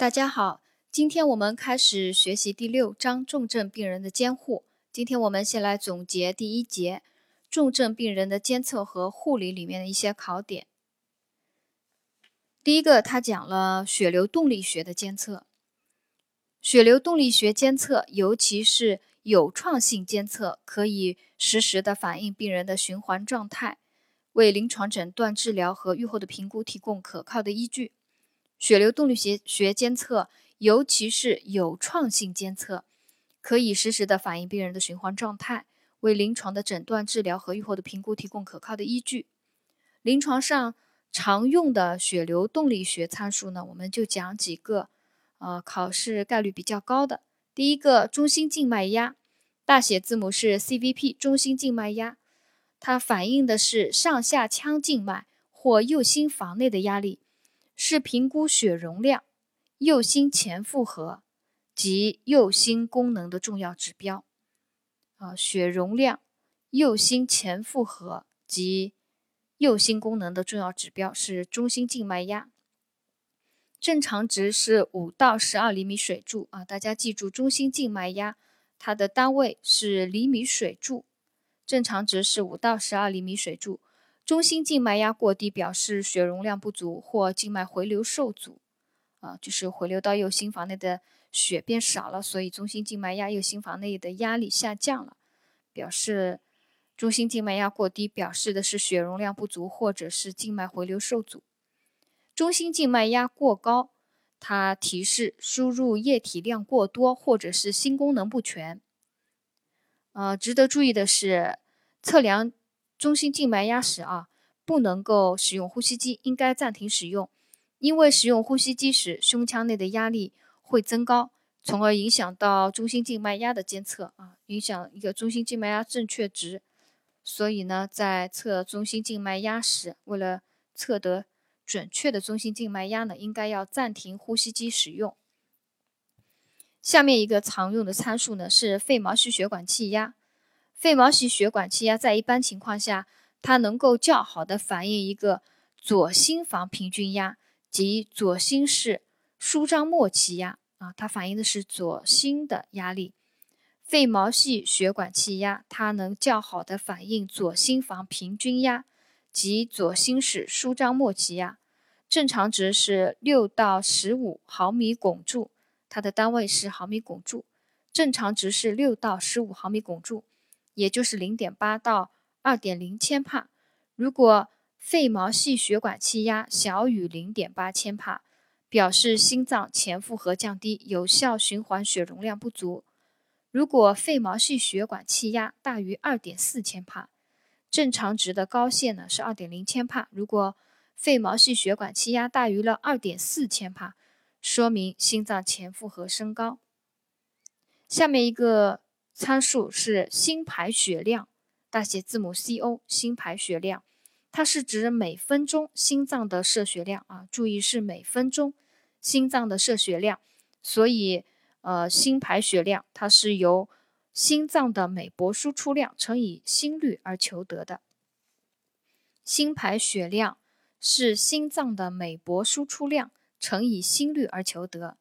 大家好，今天我们开始学习第六章重症病人的监护。今天我们先来总结第一节重症病人的监测和护理里面的一些考点。第一个，他讲了血流动力学的监测。血流动力学监测，尤其是有创性监测，可以实时的反映病人的循环状态，为临床诊断、治疗和预后的评估提供可靠的依据。血流动力学学监测，尤其是有创性监测，可以实时的反映病人的循环状态，为临床的诊断、治疗和预后的评估提供可靠的依据。临床上常用的血流动力学参数呢，我们就讲几个，呃，考试概率比较高的。第一个，中心静脉压，大写字母是 CVP，中心静脉压，它反映的是上下腔静脉或右心房内的压力。是评估血容量、右心前负荷及右心功能的重要指标。啊，血容量、右心前负荷及右心功能的重要指标是中心静脉压。正常值是五到十二厘米水柱啊，大家记住，中心静脉压它的单位是厘米水柱，正常值是五到十二厘米水柱。中心静脉压过低，表示血容量不足或静脉回流受阻，啊，就是回流到右心房内的血变少了，所以中心静脉压右心房内的压力下降了，表示中心静脉压过低，表示的是血容量不足或者是静脉回流受阻。中心静脉压过高，它提示输入液体量过多或者是心功能不全。呃，值得注意的是，测量。中心静脉压时啊，不能够使用呼吸机，应该暂停使用，因为使用呼吸机时，胸腔内的压力会增高，从而影响到中心静脉压的监测啊，影响一个中心静脉压正确值。所以呢，在测中心静脉压时，为了测得准确的中心静脉压呢，应该要暂停呼吸机使用。下面一个常用的参数呢，是肺毛细血管气压。肺毛细血管气压在一般情况下，它能够较好的反映一个左心房平均压及左心室舒张末期压啊，它反映的是左心的压力。肺毛细血管气压它能较好的反映左心房平均压及左心室舒张末期压，正常值是六到十五毫米汞柱，它的单位是毫米汞柱，正常值是六到十五毫米汞柱。也就是零点八到二点零千帕。如果肺毛细血管气压小于零点八千帕，表示心脏前负荷降低，有效循环血容量不足。如果肺毛细血管气压大于二点四千帕，正常值的高线呢是二点零千帕。如果肺毛细血管气压大于了二点四千帕，说明心脏前负荷升高。下面一个。参数是心排血量，大写字母 CO，心排血量，它是指每分钟心脏的摄血量啊，注意是每分钟心脏的摄血量，所以呃，心排血量它是由心脏的每搏输出量乘以心率而求得的。心排血量是心脏的每搏输出量乘以心率而求得，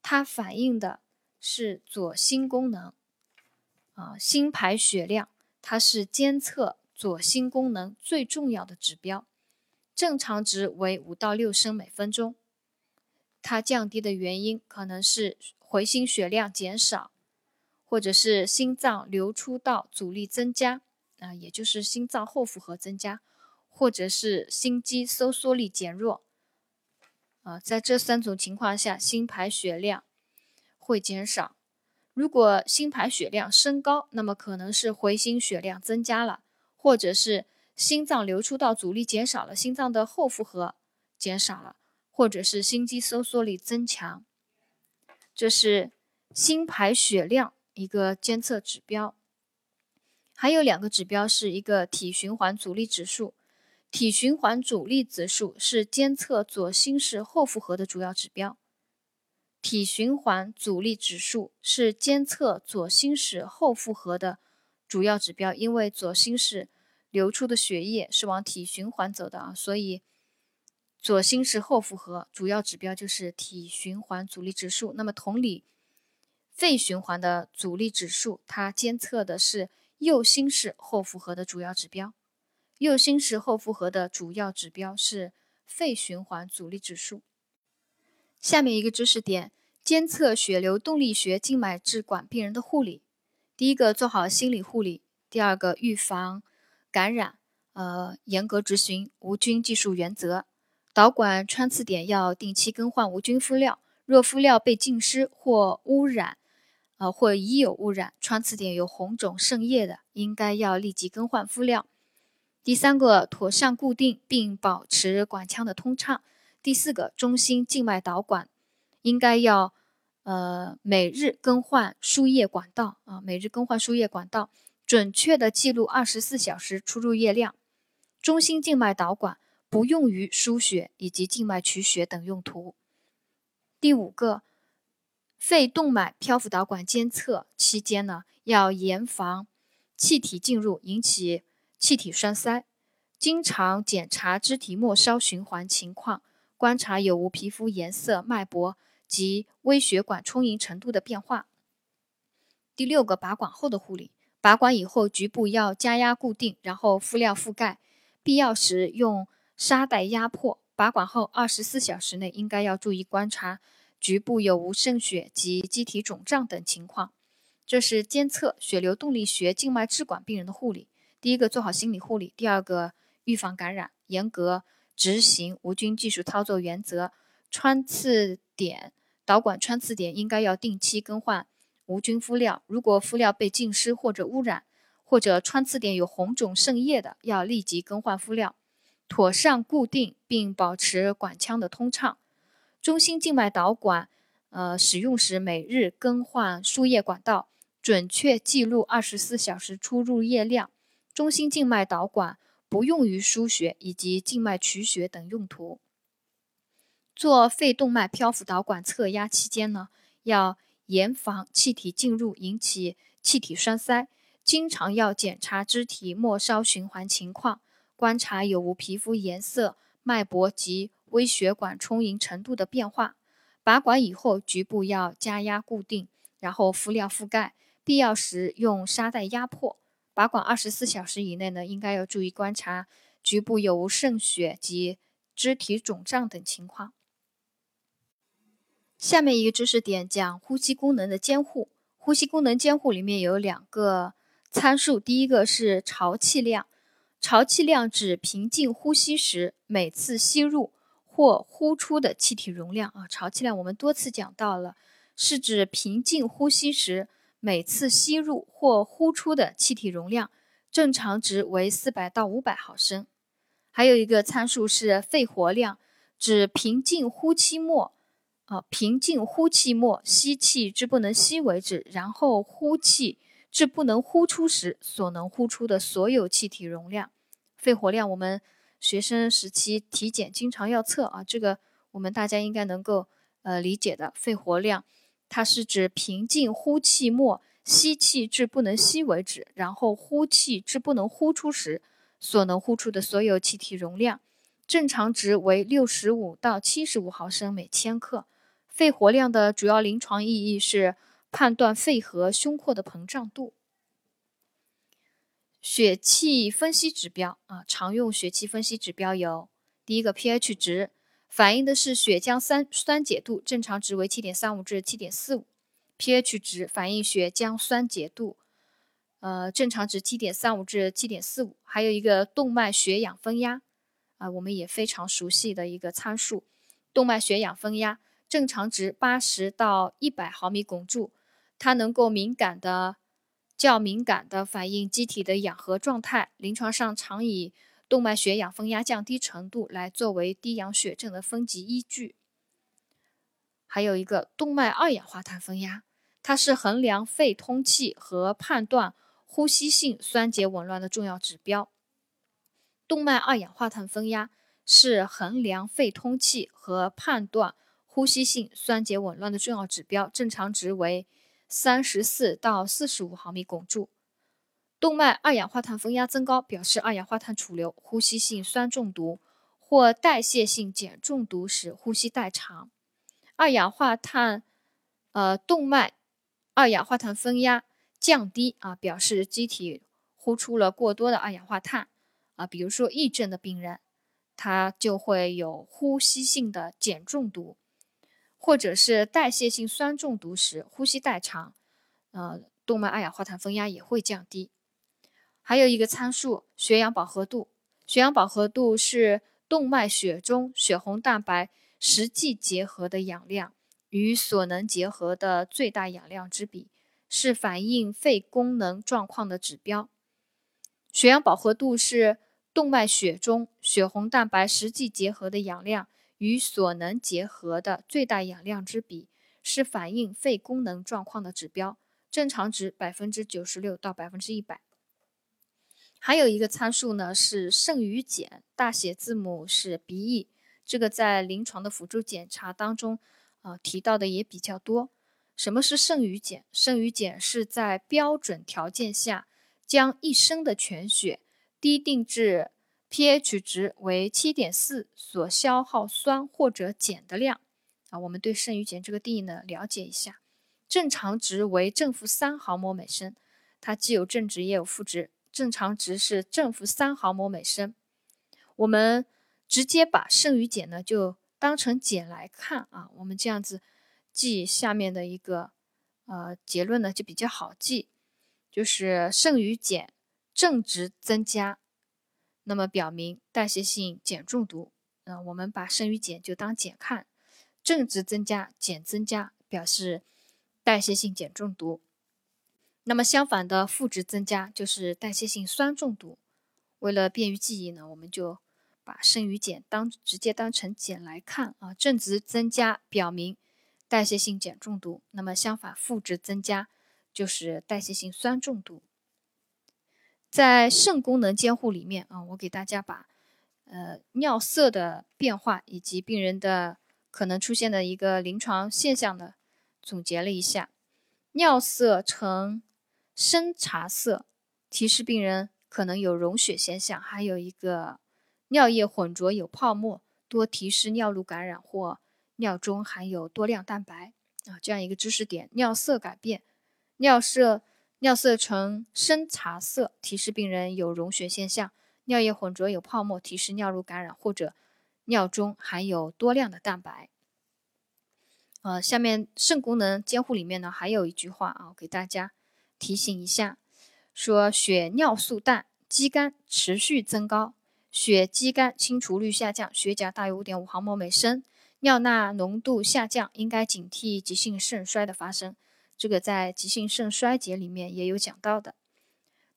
它反映的是左心功能。啊，心排血量，它是监测左心功能最重要的指标，正常值为五到六升每分钟。它降低的原因可能是回心血量减少，或者是心脏流出道阻力增加，啊，也就是心脏后负荷增加，或者是心肌收缩力减弱。啊，在这三种情况下，心排血量会减少。如果心排血量升高，那么可能是回心血量增加了，或者是心脏流出道阻力减少了，心脏的后负荷减少了，或者是心肌收缩力增强。这是心排血量一个监测指标。还有两个指标是一个体循环阻力指数，体循环阻力指数是监测左心室后负荷的主要指标。体循环阻力指数是监测左心室后负荷的主要指标，因为左心室流出的血液是往体循环走的啊，所以左心室后负荷，主要指标就是体循环阻力指数。那么同理，肺循环的阻力指数，它监测的是右心室后负荷的主要指标。右心室后负荷的主要指标是肺循环阻力指数。下面一个知识点：监测血流动力学静脉置管病人的护理。第一个，做好心理护理；第二个，预防感染，呃，严格执行无菌技术原则。导管穿刺点要定期更换无菌敷料，若敷料被浸湿或污染，呃或已有污染，穿刺点有红肿渗液的，应该要立即更换敷料。第三个，妥善固定并保持管腔的通畅。第四个，中心静脉导管应该要呃每日更换输液管道啊，每日更换输液管道，准确的记录二十四小时出入液量。中心静脉导管。不用于输血以及静脉取血等用途。第五个，肺动脉漂浮导管监测期间呢，要严防气体进入引起气体栓塞，经常检查肢体末梢循环情况，观察有无皮肤颜色、脉搏及微血管充盈程度的变化。第六个，拔管后的护理，拔管以后局部要加压固定，然后敷料覆盖，必要时用。沙袋压迫，拔管后二十四小时内应该要注意观察局部有无渗血及机体肿胀等情况。这是监测血流动力学静脉置管病人的护理。第一个做好心理护理，第二个预防感染，严格执行无菌技术操作原则。穿刺点导管穿刺点应该要定期更换无菌敷料，如果敷料被浸湿或者污染，或者穿刺点有红肿渗液的，要立即更换敷料。妥善固定并保持管腔的通畅。中心静脉导管，呃，使用时每日更换输液管道，准确记录二十四小时出入液量。中心静脉导管不用于输血以及静脉取血等用途。做肺动脉漂浮导管测压期间呢，要严防气体进入引起气体栓塞，经常要检查肢体末梢循环情况。观察有无皮肤颜色、脉搏及微血管充盈程度的变化。拔管以后，局部要加压固定，然后敷料覆盖，必要时用沙袋压迫。拔管二十四小时以内呢，应该要注意观察局部有无渗血及肢体肿胀等情况。下面一个知识点讲呼吸功能的监护。呼吸功能监护里面有两个参数，第一个是潮气量。潮气量指平静呼吸时每次吸入或呼出的气体容量啊。潮气量我们多次讲到了，是指平静呼吸时每次吸入或呼出的气体容量，正常值为四百到五百毫升。还有一个参数是肺活量，指平静呼气末啊，平静呼气末吸气至不能吸为止，然后呼气。至不能呼出时所能呼出的所有气体容量，肺活量我们学生时期体检经常要测啊，这个我们大家应该能够呃理解的。肺活量它是指平静呼气末吸气至不能吸为止，然后呼气至不能呼出时所能呼出的所有气体容量，正常值为六十五到七十五毫升每千克。肺活量的主要临床意义是。判断肺和胸廓的膨胀度。血气分析指标啊，常用血气分析指标有：第一个 pH 值，反映的是血浆酸酸碱度，正常值为七点三五至七点四五，pH 值反映血浆酸碱度，呃，正常值七点三五至七点四五。还有一个动脉血氧分压啊，我们也非常熟悉的一个参数，动脉血氧分压正常值八十到一百毫米汞柱。它能够敏感的、较敏感的反映机体的氧合状态。临床上常以动脉血氧分压降低程度来作为低氧血症的分级依据。还有一个动脉二氧化碳分压，它是衡量肺通气和判断呼吸性酸碱紊乱的重要指标。动脉二氧化碳分压是衡量肺通气和判断呼吸性酸碱紊乱的重要指标，正常值为。三十四到四十五毫米汞柱，动脉二氧化碳分压增高，表示二氧化碳储留、呼吸性酸中毒或代谢性碱中毒时呼吸代偿。二氧化碳，呃，动脉二氧化碳分压降低啊，表示机体呼出了过多的二氧化碳啊。比如说，癔症的病人，他就会有呼吸性的碱中毒，或者是代谢性酸中毒时呼吸代偿，呃，动脉二氧化碳分压也会降低。还有一个参数，血氧饱和度。血氧饱和度是动脉血中血红蛋白实际结合的氧量与所能结合的最大氧量之比，是反映肺功能状况的指标。血氧饱和度是动脉血中血红蛋白实际结合的氧量与所能结合的最大氧量之比，是反映肺功能状况的指标。正常值百分之九十六到百分之一百。还有一个参数呢是肾盂碱，大写字母是 BE，这个在临床的辅助检查当中啊提到的也比较多。什么是肾盂碱？肾盂碱是在标准条件下将一升的全血滴定至 pH 值为七点四所消耗酸或者碱的量啊。我们对肾盂碱这个定义呢了解一下，正常值为正负三毫摩每升，它既有正值也有负值。正常值是正负三毫摩每升，我们直接把剩余碱呢就当成碱来看啊，我们这样子记下面的一个呃结论呢就比较好记，就是剩余碱正值增加，那么表明代谢性碱中毒，嗯，我们把剩余碱就当碱看，正值增加，碱增加表示代谢性碱中毒。那么相反的负值增加就是代谢性酸中毒。为了便于记忆呢，我们就把剩余碱当直接当成碱来看啊。正值增加表明代谢性碱中毒，那么相反负值增加就是代谢性酸中毒。在肾功能监护里面啊，我给大家把呃尿色的变化以及病人的可能出现的一个临床现象呢总结了一下，尿色呈。深茶色提示病人可能有溶血现象，还有一个尿液混浊有泡沫，多提示尿路感染或尿中含有多量蛋白啊，这样一个知识点。尿色改变，尿色尿色呈深茶色提示病人有溶血现象，尿液混浊有泡沫提示尿路感染或者尿中含有多量的蛋白。呃，下面肾功能监护里面呢还有一句话啊，给大家。提醒一下，说血尿素氮肌酐持续增高，血肌酐清除率下降，血钾大于五点五毫摩每升，尿钠浓度下降，应该警惕急性肾衰的发生。这个在急性肾衰竭里面也有讲到的。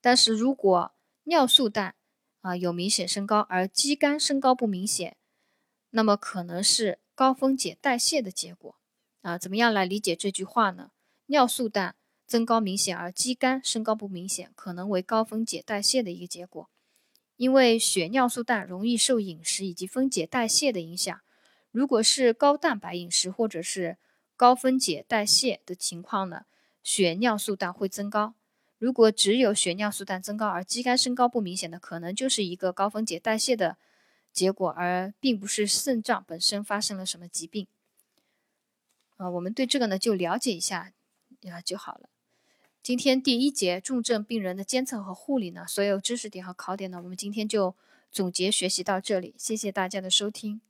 但是如果尿素氮啊有明显升高，而肌酐升高不明显，那么可能是高分解代谢的结果啊。怎么样来理解这句话呢？尿素氮。增高明显而肌酐升高不明显，可能为高分解代谢的一个结果。因为血尿素氮容易受饮食以及分解代谢的影响。如果是高蛋白饮食或者是高分解代谢的情况呢，血尿素氮会增高。如果只有血尿素氮增高而肌酐升高不明显的，可能就是一个高分解代谢的结果，而并不是肾脏本身发生了什么疾病。啊，我们对这个呢就了解一下啊就好了。今天第一节重症病人的监测和护理呢，所有知识点和考点呢，我们今天就总结学习到这里。谢谢大家的收听。